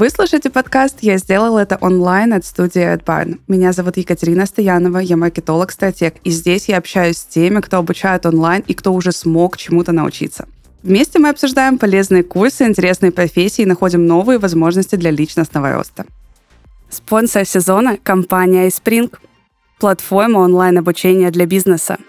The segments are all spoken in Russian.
Вы слушаете подкаст «Я сделал это онлайн» от студии AdBarn. Меня зовут Екатерина Стоянова, я маркетолог-стратег, и здесь я общаюсь с теми, кто обучает онлайн и кто уже смог чему-то научиться. Вместе мы обсуждаем полезные курсы, интересные профессии и находим новые возможности для личностного роста. Спонсор сезона – компания iSpring, платформа онлайн-обучения для бизнеса –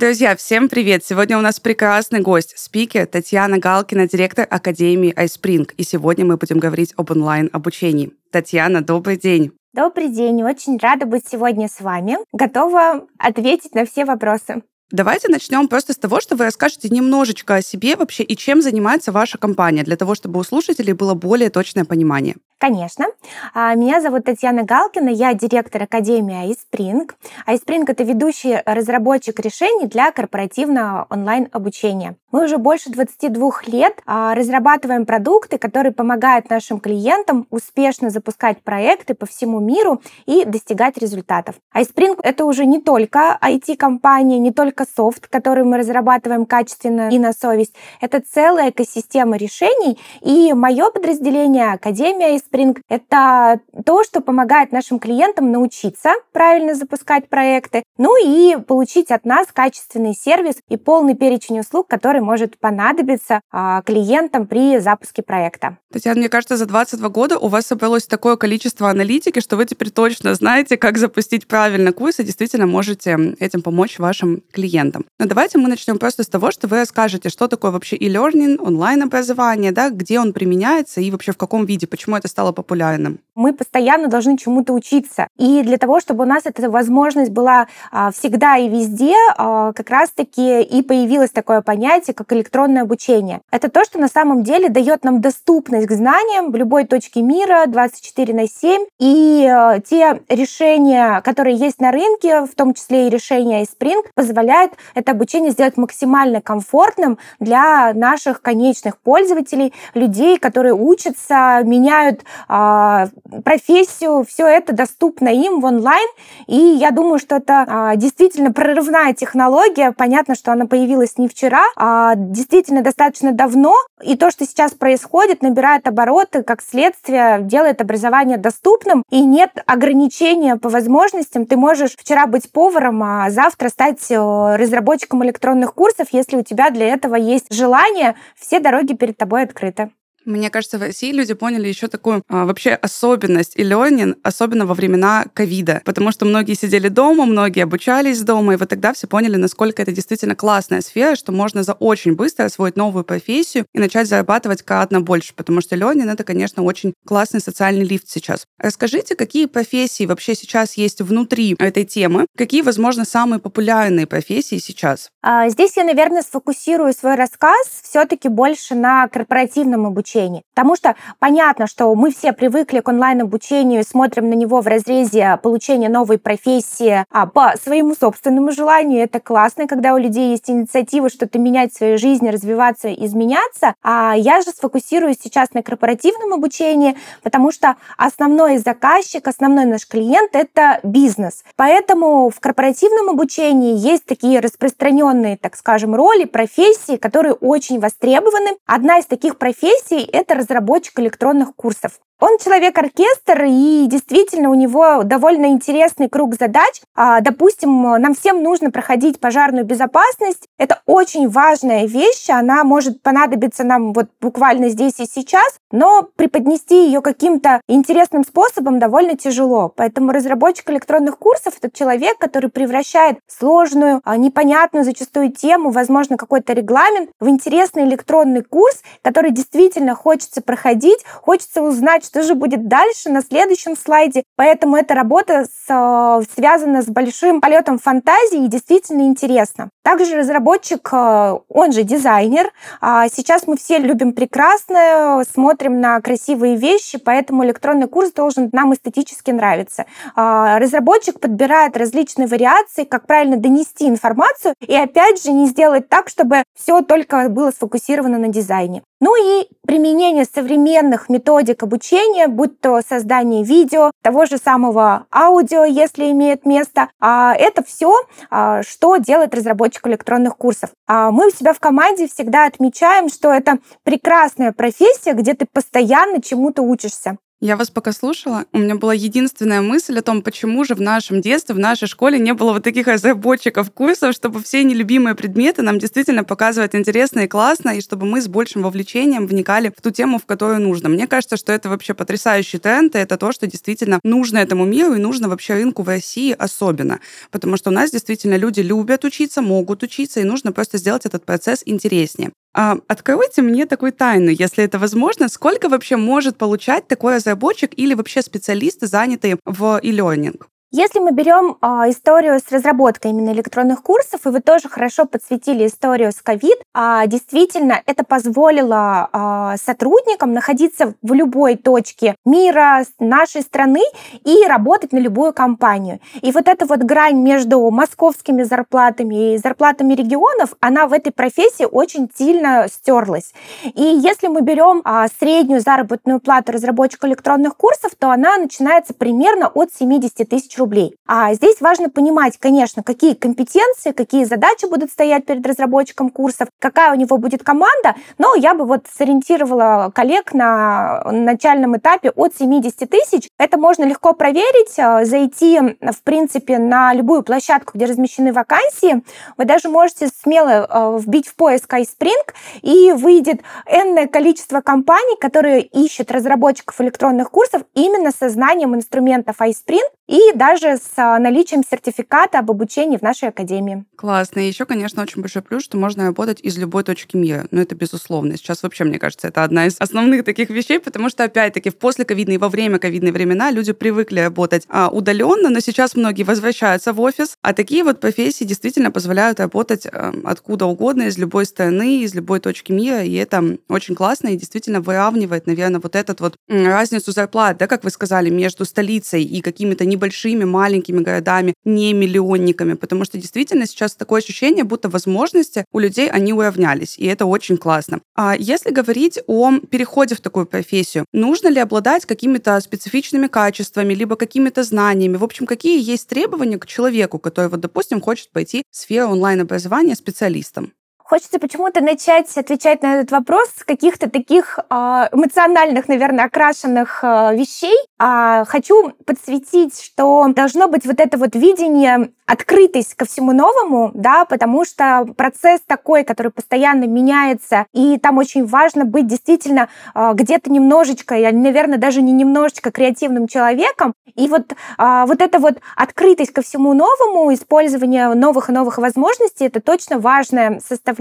Друзья, всем привет! Сегодня у нас прекрасный гость, спикер Татьяна Галкина, директор Академии iSpring. И сегодня мы будем говорить об онлайн-обучении. Татьяна, добрый день! Добрый день, очень рада быть сегодня с вами. Готова ответить на все вопросы. Давайте начнем просто с того, что вы расскажете немножечко о себе вообще и чем занимается ваша компания, для того, чтобы у слушателей было более точное понимание. Конечно. А, меня зовут Татьяна Галкина, я директор Академии iSpring. iSpring — это ведущий разработчик решений для корпоративного онлайн-обучения. Мы уже больше 22 лет а, разрабатываем продукты, которые помогают нашим клиентам успешно запускать проекты по всему миру и достигать результатов. iSpring — это уже не только IT-компания, не только софт, который мы разрабатываем качественно и на совесть. Это целая экосистема решений, и мое подразделение Академия iSpring Spring — это то, что помогает нашим клиентам научиться правильно запускать проекты, ну и получить от нас качественный сервис и полный перечень услуг, который может понадобиться а, клиентам при запуске проекта. Татьяна, мне кажется, за 22 года у вас собралось такое количество аналитики, что вы теперь точно знаете, как запустить правильно курс и действительно можете этим помочь вашим клиентам. Но давайте мы начнем просто с того, что вы расскажете, что такое вообще e-learning, онлайн-образование, да, где он применяется и вообще в каком виде, почему это стало популярным. Мы постоянно должны чему-то учиться. И для того, чтобы у нас эта возможность была а, всегда и везде, а, как раз-таки и появилось такое понятие, как электронное обучение. Это то, что на самом деле дает нам доступность к знаниям в любой точке мира 24 на 7. И э, те решения, которые есть на рынке, в том числе и решения iSpring, позволяют это обучение сделать максимально комфортным для наших конечных пользователей, людей, которые учатся, меняют профессию. Все это доступно им в онлайн. И я думаю, что это э, действительно прорывная технология. Понятно, что она появилась не вчера, а действительно достаточно давно. И то, что сейчас происходит, набирает набирает обороты, как следствие делает образование доступным, и нет ограничения по возможностям. Ты можешь вчера быть поваром, а завтра стать э, разработчиком электронных курсов, если у тебя для этого есть желание, все дороги перед тобой открыты. Мне кажется, в России люди поняли еще такую а, вообще особенность и ленин, особенно во времена ковида, потому что многие сидели дома, многие обучались дома, и вот тогда все поняли, насколько это действительно классная сфера, что можно за очень быстро освоить новую профессию и начать зарабатывать кратно больше, потому что ленин — это, конечно, очень классный социальный лифт сейчас. Расскажите, какие профессии вообще сейчас есть внутри этой темы, какие, возможно, самые популярные профессии сейчас? А, здесь я, наверное, сфокусирую свой рассказ все-таки больше на корпоративном обучении обучении. Потому что понятно, что мы все привыкли к онлайн-обучению и смотрим на него в разрезе получения новой профессии а, по своему собственному желанию. Это классно, когда у людей есть инициатива что-то менять в своей жизни, развиваться, изменяться. А я же сфокусируюсь сейчас на корпоративном обучении, потому что основной заказчик, основной наш клиент — это бизнес. Поэтому в корпоративном обучении есть такие распространенные, так скажем, роли, профессии, которые очень востребованы. Одна из таких профессий это разработчик электронных курсов. Он человек-оркестр, и действительно у него довольно интересный круг задач. А, допустим, нам всем нужно проходить пожарную безопасность. Это очень важная вещь, она может понадобиться нам вот буквально здесь и сейчас, но преподнести ее каким-то интересным способом довольно тяжело. Поэтому разработчик электронных курсов — это человек, который превращает сложную, а, непонятную зачастую тему, возможно, какой-то регламент, в интересный электронный курс, который действительно хочется проходить, хочется узнать, что же будет дальше на следующем слайде. Поэтому эта работа с, э, связана с большим полетом фантазии и действительно интересно. Также разработчик, э, он же дизайнер. А сейчас мы все любим прекрасное, смотрим на красивые вещи, поэтому электронный курс должен нам эстетически нравиться. А, разработчик подбирает различные вариации, как правильно донести информацию, и опять же не сделать так, чтобы все только было сфокусировано на дизайне. Ну и применение современных методик обучения, будь то создание видео, того же самого аудио, если имеет место. А это все, а, что делает разработчик электронных курсов. А мы у себя в команде всегда отмечаем, что это прекрасная профессия, где ты постоянно чему-то учишься. Я вас пока слушала, у меня была единственная мысль о том, почему же в нашем детстве, в нашей школе не было вот таких разработчиков курсов, чтобы все нелюбимые предметы нам действительно показывать интересно и классно, и чтобы мы с большим вовлечением вникали в ту тему, в которую нужно. Мне кажется, что это вообще потрясающий тренд, и это то, что действительно нужно этому миру и нужно вообще рынку в России особенно. Потому что у нас действительно люди любят учиться, могут учиться, и нужно просто сделать этот процесс интереснее. А, откройте мне такую тайну, если это возможно, сколько вообще может получать такой разработчик или вообще специалисты, занятые в e-learning? Если мы берем э, историю с разработкой именно электронных курсов, и вы тоже хорошо подсветили историю с ковид, э, действительно это позволило э, сотрудникам находиться в любой точке мира, нашей страны и работать на любую компанию. И вот эта вот грань между московскими зарплатами и зарплатами регионов, она в этой профессии очень сильно стерлась. И если мы берем э, среднюю заработную плату разработчика электронных курсов, то она начинается примерно от 70 тысяч рублей. А здесь важно понимать, конечно, какие компетенции, какие задачи будут стоять перед разработчиком курсов, какая у него будет команда, но я бы вот сориентировала коллег на начальном этапе от 70 тысяч. Это можно легко проверить, э, зайти, в принципе, на любую площадку, где размещены вакансии. Вы даже можете смело э, вбить в поиск iSpring, и выйдет энное количество компаний, которые ищут разработчиков электронных курсов именно со знанием инструментов iSpring и даже с а, наличием сертификата об обучении в нашей академии. Классно. И еще, конечно, очень большой плюс, что можно работать из любой точки мира. Ну, это безусловно. Сейчас вообще, мне кажется, это одна из основных таких вещей, потому что, опять-таки, в послековидные и во время ковидные времена люди привыкли работать а, удаленно, но сейчас многие возвращаются в офис, а такие вот профессии действительно позволяют работать а, откуда угодно, из любой страны, из любой точки мира, и это очень классно и действительно выравнивает, наверное, вот этот вот разницу зарплат, да, как вы сказали, между столицей и какими-то не небольшими, маленькими городами, не миллионниками, потому что действительно сейчас такое ощущение, будто возможности у людей, они уравнялись, и это очень классно. А если говорить о переходе в такую профессию, нужно ли обладать какими-то специфичными качествами, либо какими-то знаниями? В общем, какие есть требования к человеку, который, вот, допустим, хочет пойти в сферу онлайн-образования специалистом? Хочется почему-то начать отвечать на этот вопрос с каких-то таких а, эмоциональных, наверное, окрашенных а, вещей. А хочу подсветить, что должно быть вот это вот видение открытость ко всему новому, да, потому что процесс такой, который постоянно меняется, и там очень важно быть действительно где-то немножечко, я, наверное, даже не немножечко креативным человеком, и вот, вот эта вот открытость ко всему новому, использование новых и новых возможностей, это точно важная составляющая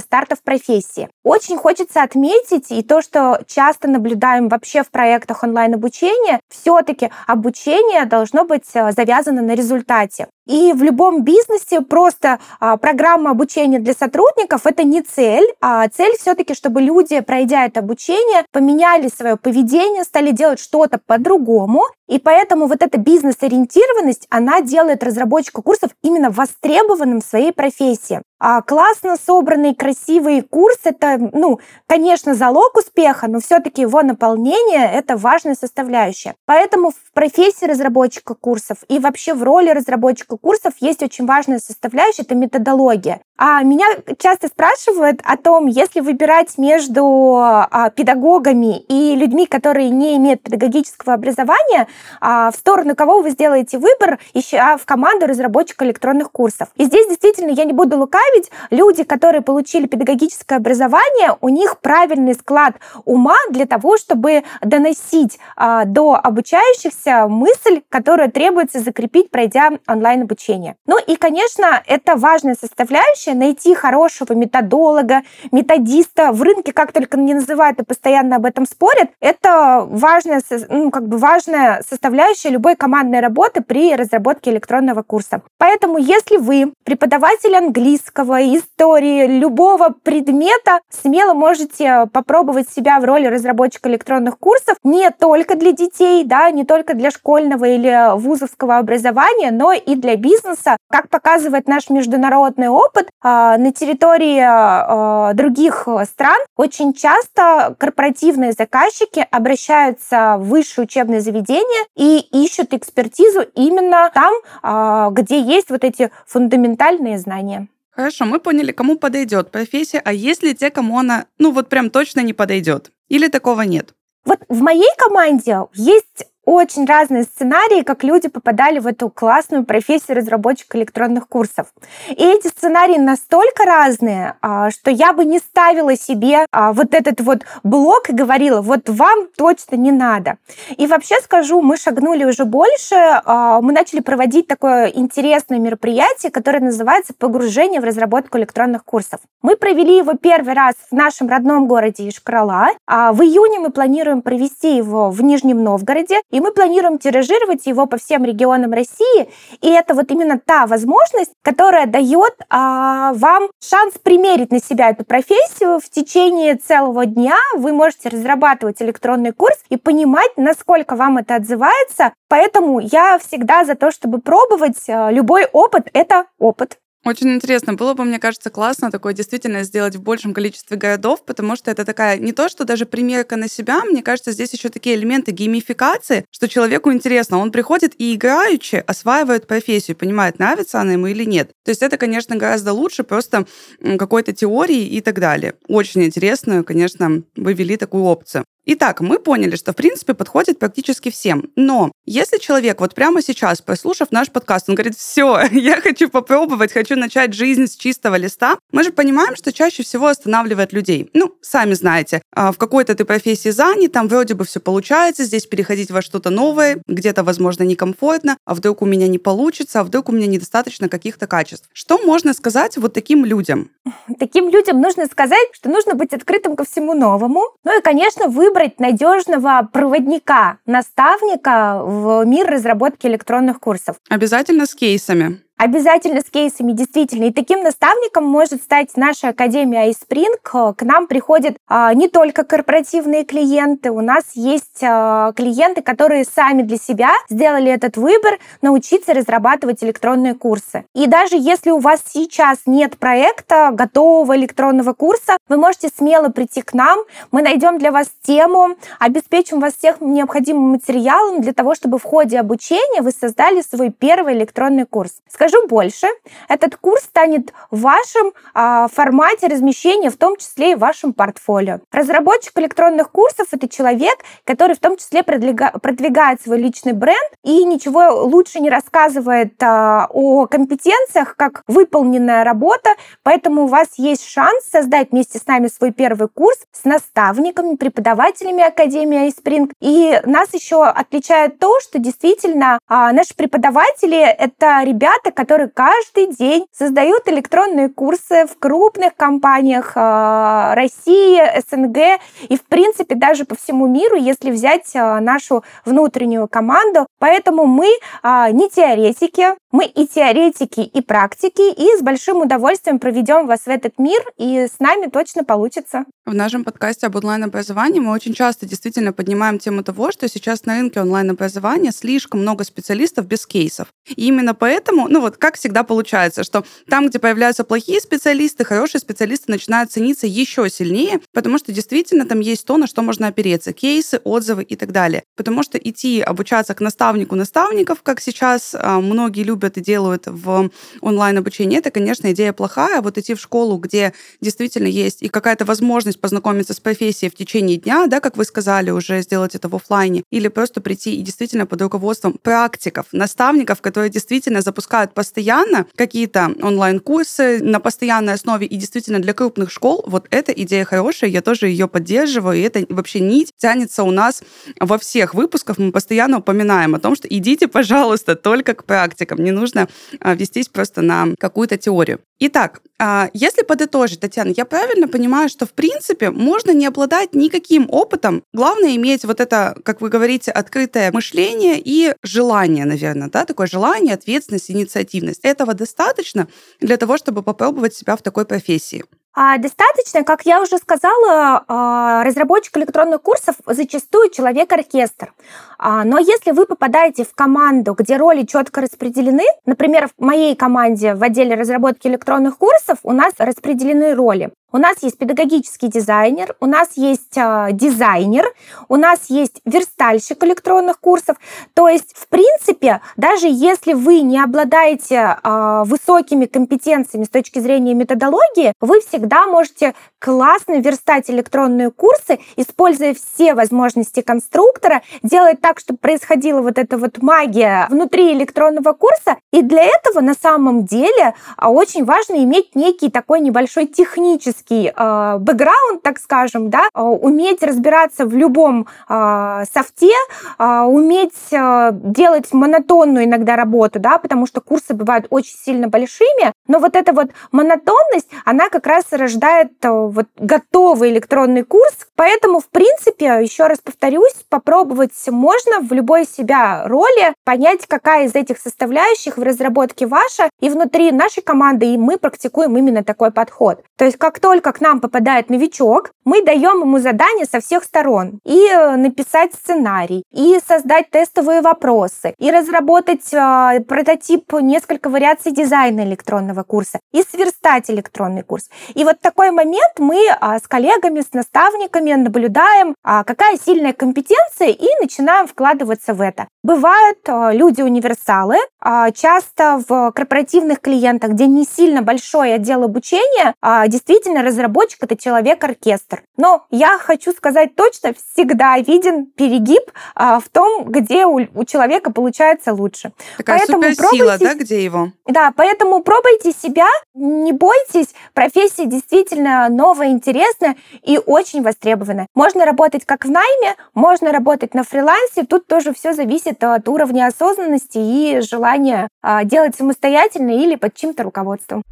старта в профессии. Очень хочется отметить и то, что часто наблюдаем вообще в проектах онлайн-обучения, все-таки обучение должно быть э, завязано на результате. И в любом бизнесе просто а, программа обучения для сотрудников это не цель, а цель все-таки, чтобы люди, пройдя это обучение, поменяли свое поведение, стали делать что-то по-другому. И поэтому вот эта бизнес-ориентированность, она делает разработчика курсов именно востребованным в своей профессии. А классно собранный, красивый курс – это, ну, конечно, залог успеха, но все-таки его наполнение – это важная составляющая. Поэтому в профессии разработчика курсов и вообще в роли разработчика курсов есть очень важная составляющая – это методология. А меня часто спрашивают о том, если выбирать между а, педагогами и людьми, которые не имеют педагогического образования, а, в сторону кого вы сделаете выбор, ища в команду разработчика электронных курсов. И здесь действительно я не буду лукавить, люди, которые получили педагогическое образование, у них правильный склад ума для того, чтобы доносить а, до обучающихся мысль, которую требуется закрепить, пройдя онлайн-обучение. Ну и, конечно, это важная составляющая задача найти хорошего методолога, методиста. В рынке как только не называют и постоянно об этом спорят. Это важная, ну, как бы важная составляющая любой командной работы при разработке электронного курса. Поэтому, если вы преподаватель английского, истории, любого предмета, смело можете попробовать себя в роли разработчика электронных курсов не только для детей, да, не только для школьного или вузовского образования, но и для бизнеса. Как показывает наш международный опыт, на территории а, других стран очень часто корпоративные заказчики обращаются в высшее учебное заведение и ищут экспертизу именно там, а, где есть вот эти фундаментальные знания. Хорошо, мы поняли, кому подойдет профессия, а есть ли те, кому она, ну вот прям точно не подойдет? Или такого нет? Вот в моей команде есть очень разные сценарии, как люди попадали в эту классную профессию разработчик электронных курсов. И эти сценарии настолько разные, а, что я бы не ставила себе а, вот этот вот блок и говорила, вот вам точно не надо. И вообще скажу, мы шагнули уже больше, а, мы начали проводить такое интересное мероприятие, которое называется «Погружение в разработку электронных курсов». Мы провели его первый раз в нашем родном городе Ишкрала. В июне мы планируем провести его в Нижнем Новгороде. И мы планируем тиражировать его по всем регионам России. И это вот именно та возможность, которая дает а, вам шанс примерить на себя эту профессию в течение целого дня. Вы можете разрабатывать электронный курс и понимать, насколько вам это отзывается. Поэтому я всегда за то, чтобы пробовать. А, любой опыт — это опыт. Очень интересно. Было бы, мне кажется, классно такое действительно сделать в большем количестве городов, потому что это такая не то, что даже примерка на себя, мне кажется, здесь еще такие элементы геймификации, что человеку интересно. Он приходит и играючи осваивает профессию, понимает, нравится она ему или нет. То есть это, конечно, гораздо лучше просто какой-то теории и так далее. Очень интересную, конечно, вы ввели такую опцию. Итак, мы поняли, что в принципе подходит практически всем. Но если человек вот прямо сейчас, послушав наш подкаст, он говорит, все, я хочу попробовать, хочу начать жизнь с чистого листа, мы же понимаем, что чаще всего останавливает людей. Ну, сами знаете, а, в какой-то ты профессии занят, там вроде бы все получается, здесь переходить во что-то новое, где-то, возможно, некомфортно, а вдруг у меня не получится, а вдруг у меня недостаточно каких-то качеств. Что можно сказать вот таким людям? Таким людям нужно сказать, что нужно быть открытым ко всему новому. Ну и, конечно, выбрать выбрать надежного проводника, наставника в мир разработки электронных курсов. Обязательно с кейсами. Обязательно с кейсами, действительно. И таким наставником может стать наша Академия iSpring. К нам приходят а, не только корпоративные клиенты, у нас есть а, клиенты, которые сами для себя сделали этот выбор научиться разрабатывать электронные курсы. И даже если у вас сейчас нет проекта, готового электронного курса, вы можете смело прийти к нам, мы найдем для вас тему, обеспечим вас всех необходимым материалом для того, чтобы в ходе обучения вы создали свой первый электронный курс. Скажу больше, этот курс станет в вашем а, формате размещения, в том числе и в вашем портфолио. Разработчик электронных курсов — это человек, который в том числе продвигает свой личный бренд и ничего лучше не рассказывает а, о компетенциях, как выполненная работа, поэтому у вас есть шанс создать вместе с нами свой первый курс с наставниками, преподавателями Академии iSpring. И нас еще отличает то, что действительно а, наши преподаватели — это ребята, которые каждый день создают электронные курсы в крупных компаниях э, России, СНГ и, в принципе, даже по всему миру, если взять э, нашу внутреннюю команду. Поэтому мы э, не теоретики, мы и теоретики, и практики, и с большим удовольствием проведем вас в этот мир, и с нами точно получится. В нашем подкасте об онлайн-образовании мы очень часто действительно поднимаем тему того, что сейчас на рынке онлайн-образования слишком много специалистов без кейсов. И именно поэтому, ну вот как всегда получается, что там, где появляются плохие специалисты, хорошие специалисты начинают цениться еще сильнее, потому что действительно там есть то, на что можно опереться. Кейсы, отзывы и так далее. Потому что идти обучаться к наставнику наставников, как сейчас а, многие любят и делают в онлайн-обучении, это, конечно, идея плохая. Вот идти в школу, где действительно есть и какая-то возможность познакомиться с профессией в течение дня, да, как вы сказали, уже сделать это в офлайне, или просто прийти и действительно под руководством практиков, наставников, которые действительно запускают постоянно какие-то онлайн-курсы на постоянной основе. И действительно для крупных школ, вот эта идея хорошая, я тоже ее поддерживаю, и это вообще нить тянется у нас во всех выпусках, мы постоянно упоминаем о том, что идите, пожалуйста, только к практикам, не нужно а, вестись просто на какую-то теорию. Итак, а, если подытожить, Татьяна, я правильно понимаю, что в принципе можно не обладать никаким опытом, главное иметь вот это, как вы говорите, открытое мышление и желание, наверное, да, такое желание, ответственность, инициативность. Этого достаточно для того, чтобы попробовать себя в такой профессии. А достаточно, как я уже сказала, а, разработчик электронных курсов зачастую человек-оркестр. А, но если вы попадаете в команду, где роли четко распределены, например, в моей команде в отделе разработки электронных курсов у нас распределены роли. У нас есть педагогический дизайнер, у нас есть э, дизайнер, у нас есть верстальщик электронных курсов. То есть, в принципе, даже если вы не обладаете э, высокими компетенциями с точки зрения методологии, вы всегда можете классно верстать электронные курсы, используя все возможности конструктора, делать так, чтобы происходила вот эта вот магия внутри электронного курса. И для этого на самом деле очень важно иметь некий такой небольшой технический технический э, бэкграунд, так скажем, да, э, уметь разбираться в любом э, софте, э, уметь э, делать монотонную иногда работу, да, потому что курсы бывают очень сильно большими, но вот эта вот монотонность, она как раз рождает э, вот готовый электронный курс, поэтому, в принципе, еще раз повторюсь, попробовать можно в любой себя роли, понять, какая из этих составляющих в разработке ваша, и внутри нашей команды, и мы практикуем именно такой подход. То есть как только к нам попадает новичок, мы даем ему задание со всех сторон. И э, написать сценарий, и создать тестовые вопросы, и разработать э, прототип несколько вариаций дизайна электронного курса, и сверстать электронный курс. И вот такой момент мы э, с коллегами, с наставниками наблюдаем, э, какая сильная компетенция, и начинаем вкладываться в это. Бывают э, люди-универсалы, э, часто в корпоративных клиентах, где не сильно большой отдел обучения, э, действительно разработчик это человек-оркестр. Но я хочу сказать точно, всегда виден перегиб а, в том, где у, у человека получается лучше. Такая поэтому суперсила, пробуйте, да, где его? Да, поэтому пробуйте себя, не бойтесь. Профессия действительно новая, интересная и очень востребованная. Можно работать как в найме, можно работать на фрилансе. Тут тоже все зависит от уровня осознанности и желания а, делать самостоятельно или под чьим-то руководством.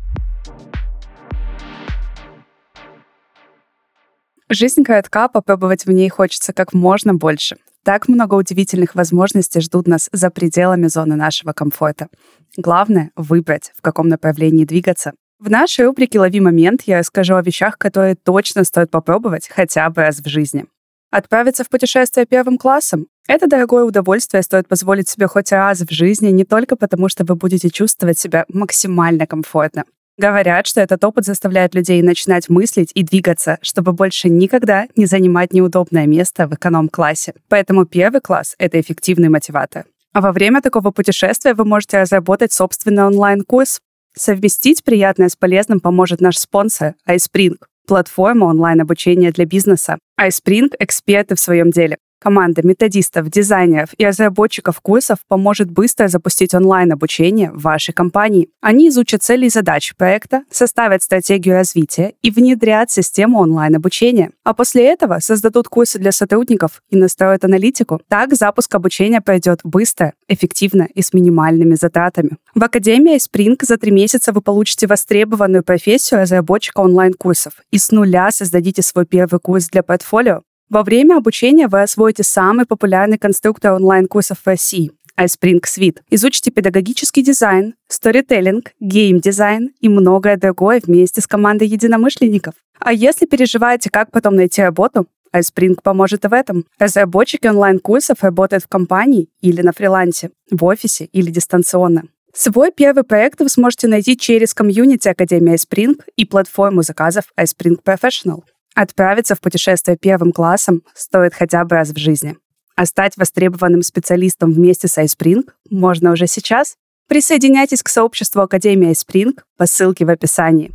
Жизнь коротка, попробовать в ней хочется как можно больше. Так много удивительных возможностей ждут нас за пределами зоны нашего комфорта. Главное — выбрать, в каком направлении двигаться. В нашей рубрике «Лови момент» я расскажу о вещах, которые точно стоит попробовать хотя бы раз в жизни. Отправиться в путешествие первым классом — это дорогое удовольствие стоит позволить себе хоть раз в жизни не только потому, что вы будете чувствовать себя максимально комфортно, Говорят, что этот опыт заставляет людей начинать мыслить и двигаться, чтобы больше никогда не занимать неудобное место в эконом-классе. Поэтому первый класс — это эффективный мотиватор. А во время такого путешествия вы можете разработать собственный онлайн-курс. Совместить приятное с полезным поможет наш спонсор iSpring — платформа онлайн-обучения для бизнеса. iSpring — эксперты в своем деле. Команда методистов, дизайнеров и разработчиков курсов поможет быстро запустить онлайн-обучение в вашей компании. Они изучат цели и задачи проекта, составят стратегию развития и внедрят систему онлайн-обучения. А после этого создадут курсы для сотрудников и настроят аналитику. Так запуск обучения пройдет быстро, эффективно и с минимальными затратами. В Академии Spring за три месяца вы получите востребованную профессию разработчика онлайн-курсов и с нуля создадите свой первый курс для портфолио, во время обучения вы освоите самый популярный конструктор онлайн-курсов в России iSpring Suite. Изучите педагогический дизайн, сторителлинг, гейм-дизайн и многое другое вместе с командой единомышленников. А если переживаете, как потом найти работу, iSpring поможет и в этом. Разработчики онлайн-курсов работают в компании или на фрилансе, в офисе или дистанционно. Свой первый проект вы сможете найти через комьюнити Академии iSpring и платформу заказов iSpring Professional. Отправиться в путешествие первым классом стоит хотя бы раз в жизни. А стать востребованным специалистом вместе с iSpring можно уже сейчас. Присоединяйтесь к сообществу Академии iSpring по ссылке в описании.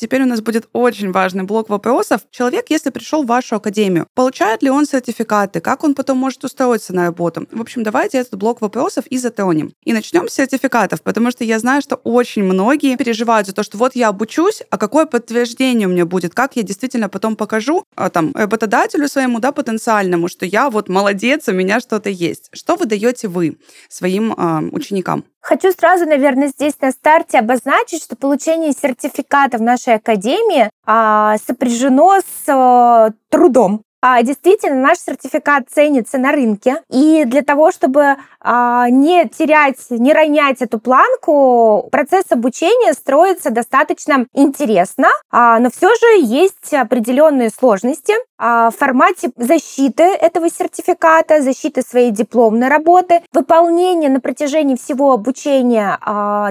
Теперь у нас будет очень важный блок вопросов. Человек, если пришел в вашу академию, получает ли он сертификаты, как он потом может устроиться на работу? В общем, давайте этот блок вопросов и затронем. И начнем с сертификатов, потому что я знаю, что очень многие переживают за то, что вот я обучусь, а какое подтверждение у меня будет, как я действительно потом покажу а, там работодателю своему, да, потенциальному, что я вот молодец, у меня что-то есть. Что вы даете вы своим э, ученикам? Хочу сразу, наверное, здесь на старте обозначить, что получение сертификата в нашей академии а, сопряжено с а, трудом. А, действительно, наш сертификат ценится на рынке. И для того, чтобы а, не терять, не ронять эту планку, процесс обучения строится достаточно интересно, а, но все же есть определенные сложности в формате защиты этого сертификата, защиты своей дипломной работы, выполнения на протяжении всего обучения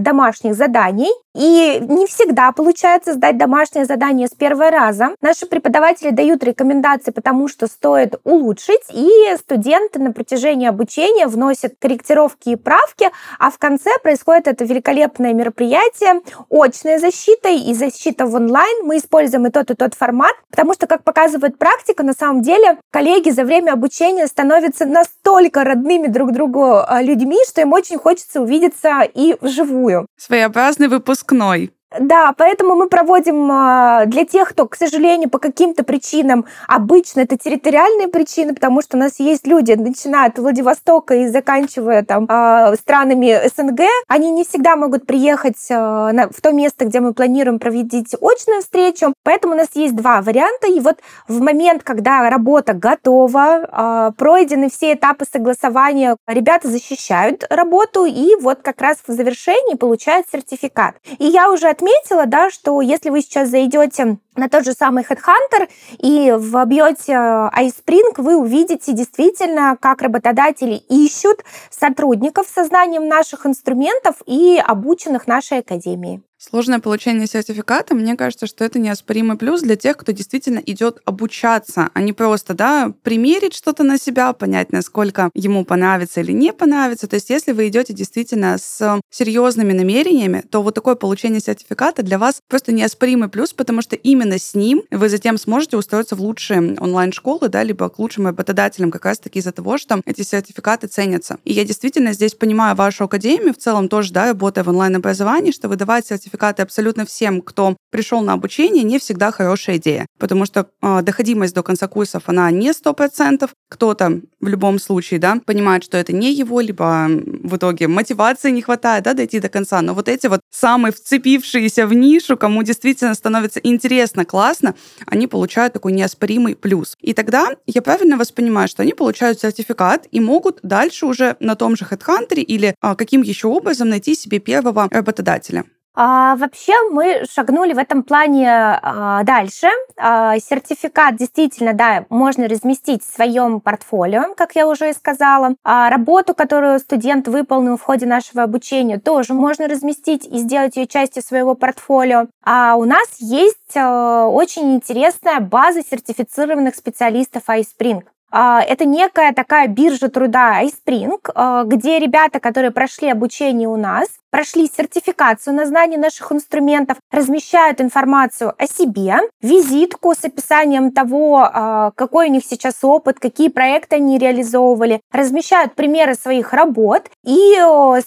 домашних заданий. И не всегда получается сдать домашнее задание с первого раза. Наши преподаватели дают рекомендации, потому что стоит улучшить, и студенты на протяжении обучения вносят корректировки и правки, а в конце происходит это великолепное мероприятие, очная защита и защита в онлайн. Мы используем и тот, и тот формат, потому что, как показывает практика, на самом деле коллеги за время обучения становятся настолько родными друг другу а, людьми, что им очень хочется увидеться и вживую. Своеобразный выпускной. Да, поэтому мы проводим а, для тех, кто, к сожалению, по каким-то причинам, обычно это территориальные причины, потому что у нас есть люди, начиная от Владивостока и заканчивая там а, странами СНГ, они не всегда могут приехать а, в то место, где мы планируем проводить очную встречу, поэтому у нас есть два варианта, и вот в момент, когда работа готова, пройдены все этапы согласования, ребята защищают работу, и вот как раз в завершении получают сертификат. И я уже отметила, да, что если вы сейчас зайдете на тот же самый Headhunter и вобьете iSpring, вы увидите действительно, как работодатели ищут сотрудников с сознанием наших инструментов и обученных нашей академии. Сложное получение сертификата, мне кажется, что это неоспоримый плюс для тех, кто действительно идет обучаться, а не просто, да, примерить что-то на себя, понять, насколько ему понравится или не понравится. То есть, если вы идете действительно с серьезными намерениями, то вот такое получение сертификата для вас просто неоспоримый плюс, потому что именно с ним вы затем сможете устроиться в лучшие онлайн-школы, да, либо к лучшим работодателям как раз-таки из-за того, что эти сертификаты ценятся. И я действительно здесь понимаю вашу академию в целом тоже, да, работая в онлайн-образовании, что выдавать сертификаты сертификаты абсолютно всем, кто пришел на обучение, не всегда хорошая идея, потому что э, доходимость до конца курсов, она не 100%. Кто-то в любом случае, да, понимает, что это не его, либо в итоге мотивации не хватает, да, дойти до конца. Но вот эти вот самые вцепившиеся в нишу, кому действительно становится интересно, классно, они получают такой неоспоримый плюс. И тогда я правильно воспринимаю, что они получают сертификат и могут дальше уже на том же HeadHunter или а, каким еще образом найти себе первого работодателя. А, вообще мы шагнули в этом плане а, дальше. А, сертификат действительно, да, можно разместить в своем портфолио, как я уже и сказала. А, работу, которую студент выполнил в ходе нашего обучения, тоже можно разместить и сделать ее частью своего портфолио. А у нас есть а, очень интересная база сертифицированных специалистов iSpring. А, это некая такая биржа труда iSpring, а, где ребята, которые прошли обучение у нас, прошли сертификацию на знание наших инструментов, размещают информацию о себе, визитку с описанием того, а, какой у них сейчас опыт, какие проекты они реализовывали, размещают примеры своих работ. И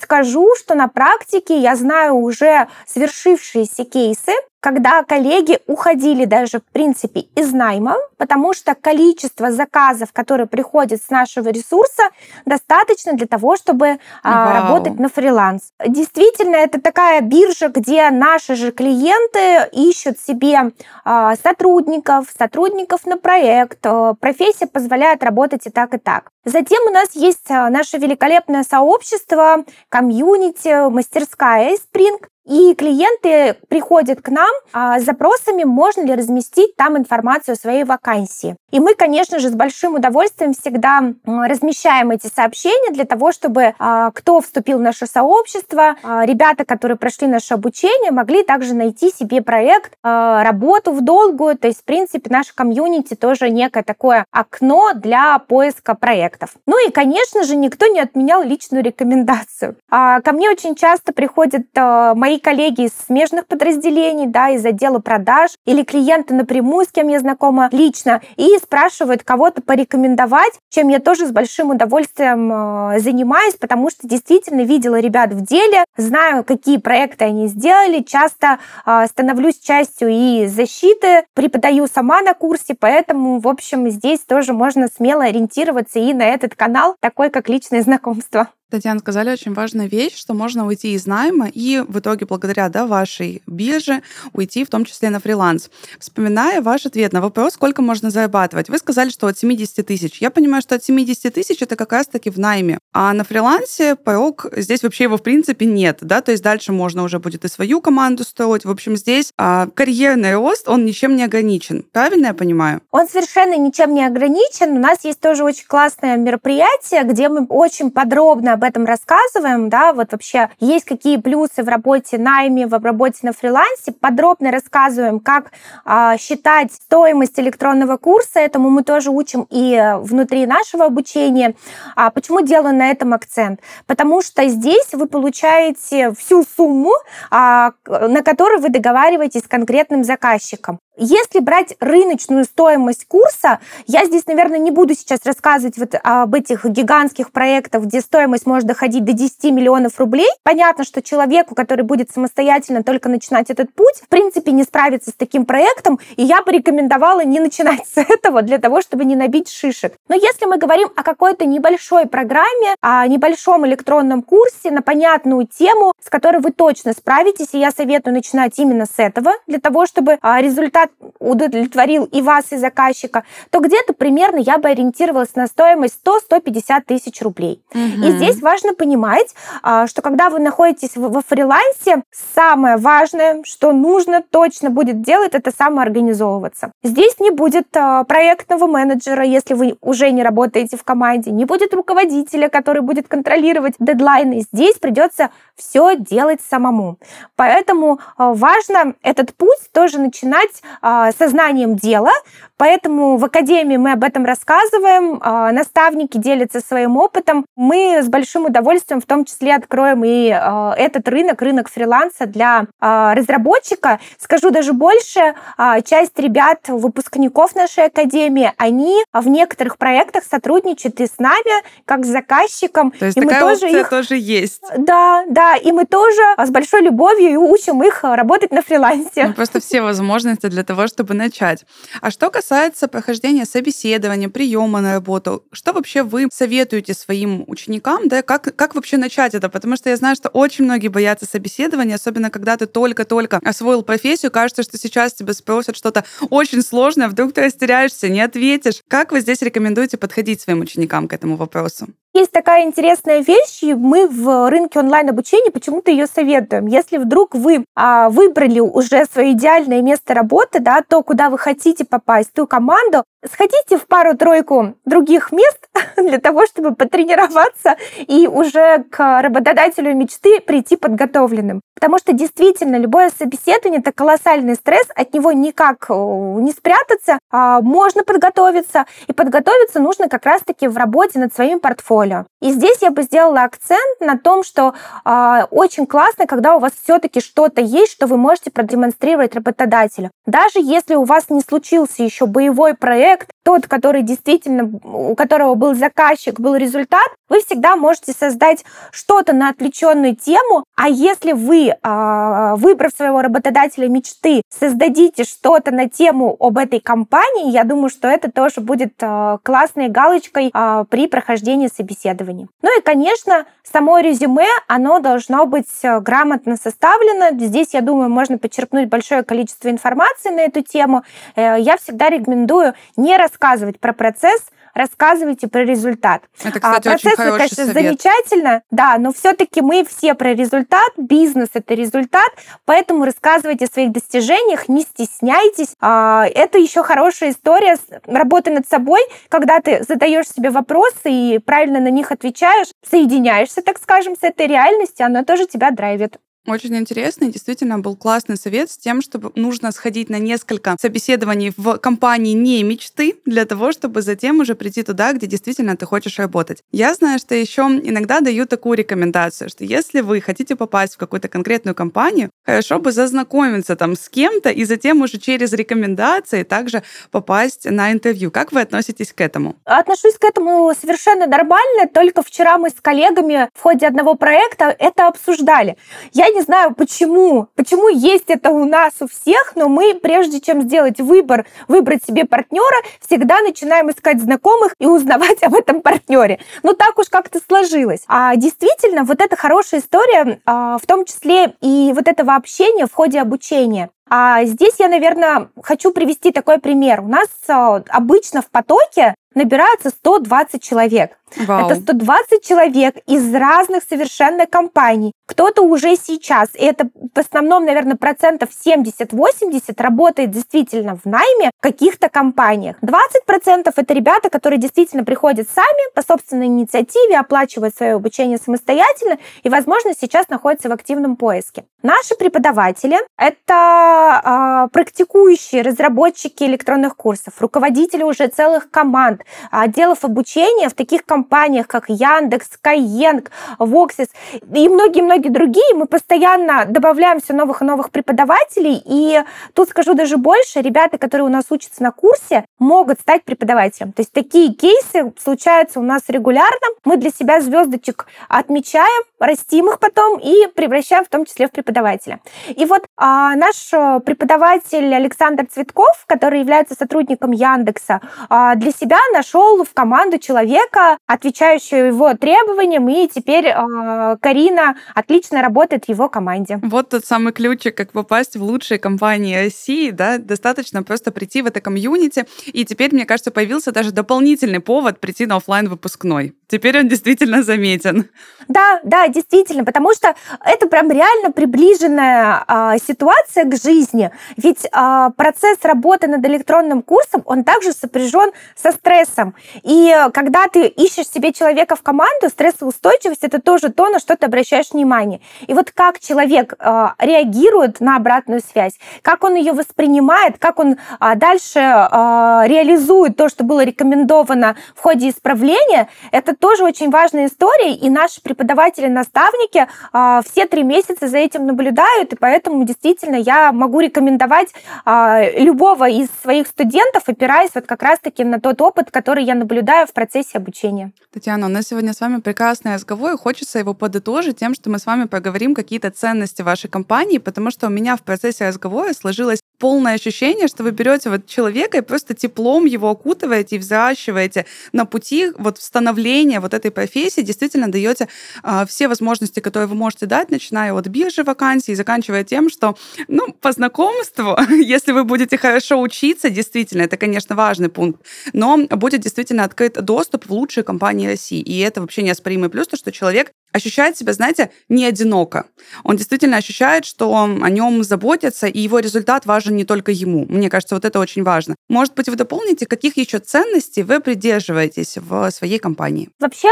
скажу, что на практике я знаю уже свершившиеся кейсы, когда коллеги уходили даже, в принципе, из найма, потому что количество заказов, которые приходят с нашего ресурса, достаточно для того, чтобы а, работать на фриланс. Действительно, это такая биржа, где наши же клиенты ищут себе а, сотрудников, сотрудников на проект. А, профессия позволяет работать и так, и так. Затем у нас есть наше великолепное сообщество, комьюнити, мастерская Spring, и клиенты приходят к нам а, с запросами, можно ли разместить там информацию о своей вакансии. И мы, конечно же, с большим удовольствием всегда размещаем эти сообщения для того, чтобы а, кто вступил в наше сообщество, а, ребята, которые прошли наше обучение, могли также найти себе проект, работу в долгую. То есть, в принципе, наше комьюнити тоже некое такое окно для поиска проектов. Ну и, конечно же, никто не отменял личную рекомендацию. Ко мне очень часто приходят мои мои коллеги из смежных подразделений, да, из отдела продаж, или клиенты напрямую, с кем я знакома лично, и спрашивают кого-то порекомендовать, чем я тоже с большим удовольствием э, занимаюсь, потому что действительно видела ребят в деле, знаю, какие проекты они сделали, часто э, становлюсь частью и защиты, преподаю сама на курсе, поэтому, в общем, здесь тоже можно смело ориентироваться и на этот канал, такой как личное знакомство. Татьяна, сказали очень важную вещь, что можно уйти из найма и в итоге благодаря да, вашей бирже уйти в том числе на фриланс. Вспоминая ваш ответ на вопрос, сколько можно зарабатывать, вы сказали, что от 70 тысяч. Я понимаю, что от 70 тысяч это как раз-таки в найме. А на фрилансе порог, здесь вообще его в принципе нет, да, то есть дальше можно уже будет и свою команду строить. В общем, здесь а, карьерный рост, он ничем не ограничен. Правильно я понимаю? Он совершенно ничем не ограничен. У нас есть тоже очень классное мероприятие, где мы очень подробно об этом рассказываем, да, вот вообще есть какие плюсы в работе найме, в работе на фрилансе, подробно рассказываем, как а, считать стоимость электронного курса, этому мы тоже учим и внутри нашего обучения. А почему делаю на этом акцент? Потому что здесь вы получаете всю сумму, а, на которую вы договариваетесь с конкретным заказчиком. Если брать рыночную стоимость курса, я здесь, наверное, не буду сейчас рассказывать вот об этих гигантских проектах, где стоимость может доходить до 10 миллионов рублей. Понятно, что человеку, который будет самостоятельно только начинать этот путь, в принципе, не справится с таким проектом, и я бы рекомендовала не начинать с этого для того, чтобы не набить шишек. Но если мы говорим о какой-то небольшой программе, о небольшом электронном курсе на понятную тему, с которой вы точно справитесь, и я советую начинать именно с этого, для того, чтобы а, результат результат удовлетворил и вас, и заказчика, то где-то примерно я бы ориентировалась на стоимость 100-150 тысяч рублей. Угу. И здесь важно понимать, а, что когда вы находитесь во фрилансе, самое важное, что нужно точно будет делать, это самоорганизовываться. Здесь не будет а, проектного менеджера, если вы уже не работаете в команде, не будет руководителя, который будет контролировать дедлайны. Здесь придется все делать самому. Поэтому а, важно этот путь тоже начинать сознанием дела, поэтому в Академии мы об этом рассказываем, а, наставники делятся своим опытом. Мы с большим удовольствием в том числе откроем и а, этот рынок, рынок фриланса для разработчика. Скажу даже больше, часть ребят, выпускников нашей Академии, они в некоторых проектах сотрудничают и с нами, как с заказчиком. То есть и такая мы тоже их... тоже есть. Да, да, и мы тоже с большой любовью учим их работать на фрилансе. Ну, просто все возможности для для того, чтобы начать. А что касается прохождения собеседования, приема на работу, что вообще вы советуете своим ученикам, да, как, как вообще начать это? Потому что я знаю, что очень многие боятся собеседования, особенно когда ты только-только освоил профессию, кажется, что сейчас тебя спросят что-то очень сложное, вдруг ты растеряешься, не ответишь. Как вы здесь рекомендуете подходить своим ученикам к этому вопросу? Есть такая интересная вещь, и мы в рынке онлайн-обучения почему-то ее советуем. Если вдруг вы а, выбрали уже свое идеальное место работы, да, то, куда вы хотите попасть, ту команду, сходите в пару-тройку других мест для того, чтобы потренироваться и уже к работодателю мечты прийти подготовленным. Потому что действительно любое собеседование это колоссальный стресс, от него никак э, не спрятаться, а можно подготовиться, и подготовиться нужно как раз-таки в работе над своим портфолио. И здесь я бы сделала акцент на том, что э, очень классно, когда у вас все-таки что-то есть, что вы можете продемонстрировать работодателю. Даже если у вас не случился еще боевой проект, тот, который действительно, у которого был заказчик, был результат, вы всегда можете создать что-то на отвлеченную тему, а если вы, а, выбрав своего работодателя мечты, создадите что-то на тему об этой компании, я думаю, что это тоже будет а, классной галочкой а, при прохождении собеседований. Ну и, конечно, само резюме, оно должно быть грамотно составлено. Здесь, я думаю, можно подчеркнуть большое количество информации на эту тему. Э, я всегда рекомендую не рассказывать про процесс, рассказывайте про результат. Это, кстати, а, процесс, очень конечно, совет. замечательно, да, но все-таки мы все про результат, бизнес это результат, поэтому рассказывайте о своих достижениях, не стесняйтесь. А, это еще хорошая история работы над собой, когда ты задаешь себе вопросы и правильно на них отвечаешь, соединяешься, так скажем, с этой реальностью, она тоже тебя драйвит. Очень интересно. Действительно, был классный совет с тем, чтобы нужно сходить на несколько собеседований в компании не мечты, для того, чтобы затем уже прийти туда, где действительно ты хочешь работать. Я знаю, что еще иногда даю такую рекомендацию, что если вы хотите попасть в какую-то конкретную компанию, хорошо бы зазнакомиться там с кем-то и затем уже через рекомендации также попасть на интервью. Как вы относитесь к этому? Отношусь к этому совершенно нормально. Только вчера мы с коллегами в ходе одного проекта это обсуждали. Я не знаю, почему, почему есть это у нас у всех, но мы, прежде чем сделать выбор, выбрать себе партнера, всегда начинаем искать знакомых и узнавать об этом партнере. Ну, так уж как-то сложилось. А действительно, вот эта хорошая история, а, в том числе и вот этого общения в ходе обучения. А здесь я, наверное, хочу привести такой пример. У нас а, обычно в потоке набирается 120 человек. Вау. Это 120 человек из разных совершенно компаний. Кто-то уже сейчас, и это в основном, наверное, процентов 70-80 работает действительно в найме в каких-то компаниях. 20% это ребята, которые действительно приходят сами по собственной инициативе, оплачивают свое обучение самостоятельно и, возможно, сейчас находятся в активном поиске. Наши преподаватели — это э, практикующие разработчики электронных курсов, руководители уже целых команд, отделов обучения в таких компаниях, как Яндекс, Skyeng, Voxis и многие-многие другие. Мы постоянно добавляем все новых и новых преподавателей. И тут скажу даже больше, ребята, которые у нас учатся на курсе, могут стать преподавателем. То есть такие кейсы случаются у нас регулярно. Мы для себя звездочек отмечаем, растим их потом и превращаем в том числе в преподавателя. И вот а, наш преподаватель Александр Цветков, который является сотрудником Яндекса, а, для себя нашел в команду человека, отвечающую его требованиям, и теперь э, Карина отлично работает в его команде. Вот тот самый ключик, как попасть в лучшие компании России, да, достаточно просто прийти в это комьюнити, и теперь, мне кажется, появился даже дополнительный повод прийти на офлайн выпускной. Теперь он действительно заметен. Да, да, действительно, потому что это прям реально приближенная э, ситуация к жизни. Ведь э, процесс работы над электронным курсом, он также сопряжен со стрессом. И когда ты ищешь себе человека в команду, стрессоустойчивость это тоже то, на что ты обращаешь внимание. И вот как человек э, реагирует на обратную связь, как он ее воспринимает, как он э, дальше э, реализует то, что было рекомендовано в ходе исправления, это тоже очень важная история, и наши преподаватели, наставники э, все три месяца за этим наблюдают, и поэтому действительно я могу рекомендовать э, любого из своих студентов, опираясь вот как раз-таки на тот опыт, который я наблюдаю в процессе обучения. Татьяна, у нас сегодня с вами прекрасный разговор, и хочется его подытожить тем, что мы с вами поговорим какие-то ценности вашей компании, потому что у меня в процессе разговора сложилось полное ощущение, что вы берете вот человека и просто теплом его окутываете и взращиваете на пути вот становления вот этой профессии, действительно даете э, все возможности, которые вы можете дать, начиная от биржи вакансий и заканчивая тем, что, ну, по знакомству, если вы будете хорошо учиться, действительно, это, конечно, важный пункт, но будет действительно открыт доступ в лучшие компании России. И это вообще неоспоримый плюс, то, что человек ощущает себя, знаете, не одиноко. Он действительно ощущает, что о нем заботятся, и его результат важен не только ему. Мне кажется, вот это очень важно. Может быть, вы дополните, каких еще ценностей вы придерживаетесь в своей компании? Вообще,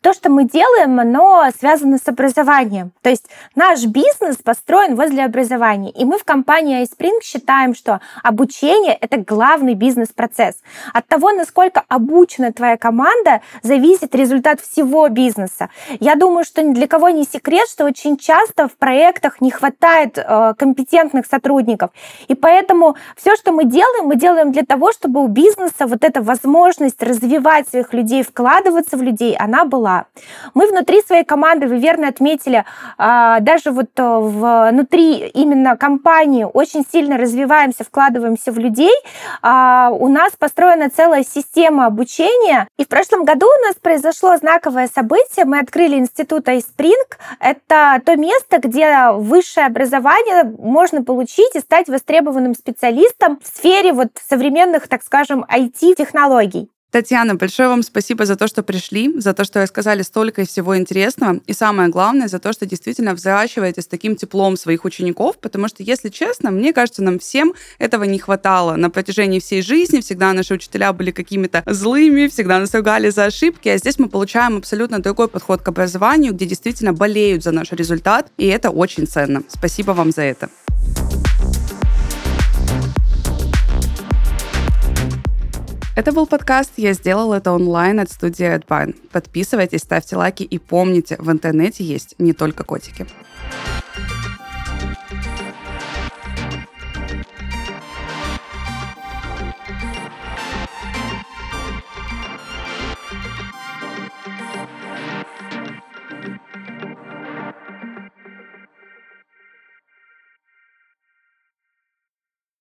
то, что мы делаем, оно связано с образованием. То есть наш бизнес построен возле образования. И мы в компании iSpring считаем, что обучение — это главный бизнес-процесс. От того, насколько обучена твоя команда, зависит результат всего бизнеса. Я думаю, думаю, что ни для кого не секрет, что очень часто в проектах не хватает э, компетентных сотрудников. И поэтому все, что мы делаем, мы делаем для того, чтобы у бизнеса вот эта возможность развивать своих людей, вкладываться в людей, она была. Мы внутри своей команды, вы верно отметили, э, даже вот э, внутри именно компании очень сильно развиваемся, вкладываемся в людей. Э, у нас построена целая система обучения. И в прошлом году у нас произошло знаковое событие. Мы открыли институт института iSpring — это то место, где высшее образование можно получить и стать востребованным специалистом в сфере вот современных, так скажем, IT-технологий. Татьяна, большое вам спасибо за то, что пришли, за то, что рассказали столько всего интересного, и самое главное, за то, что действительно взращиваете с таким теплом своих учеников, потому что, если честно, мне кажется, нам всем этого не хватало. На протяжении всей жизни всегда наши учителя были какими-то злыми, всегда нас ругали за ошибки, а здесь мы получаем абсолютно другой подход к образованию, где действительно болеют за наш результат, и это очень ценно. Спасибо вам за это. Это был подкаст «Я сделал это онлайн» от студии AdBine. Подписывайтесь, ставьте лайки и помните, в интернете есть не только котики.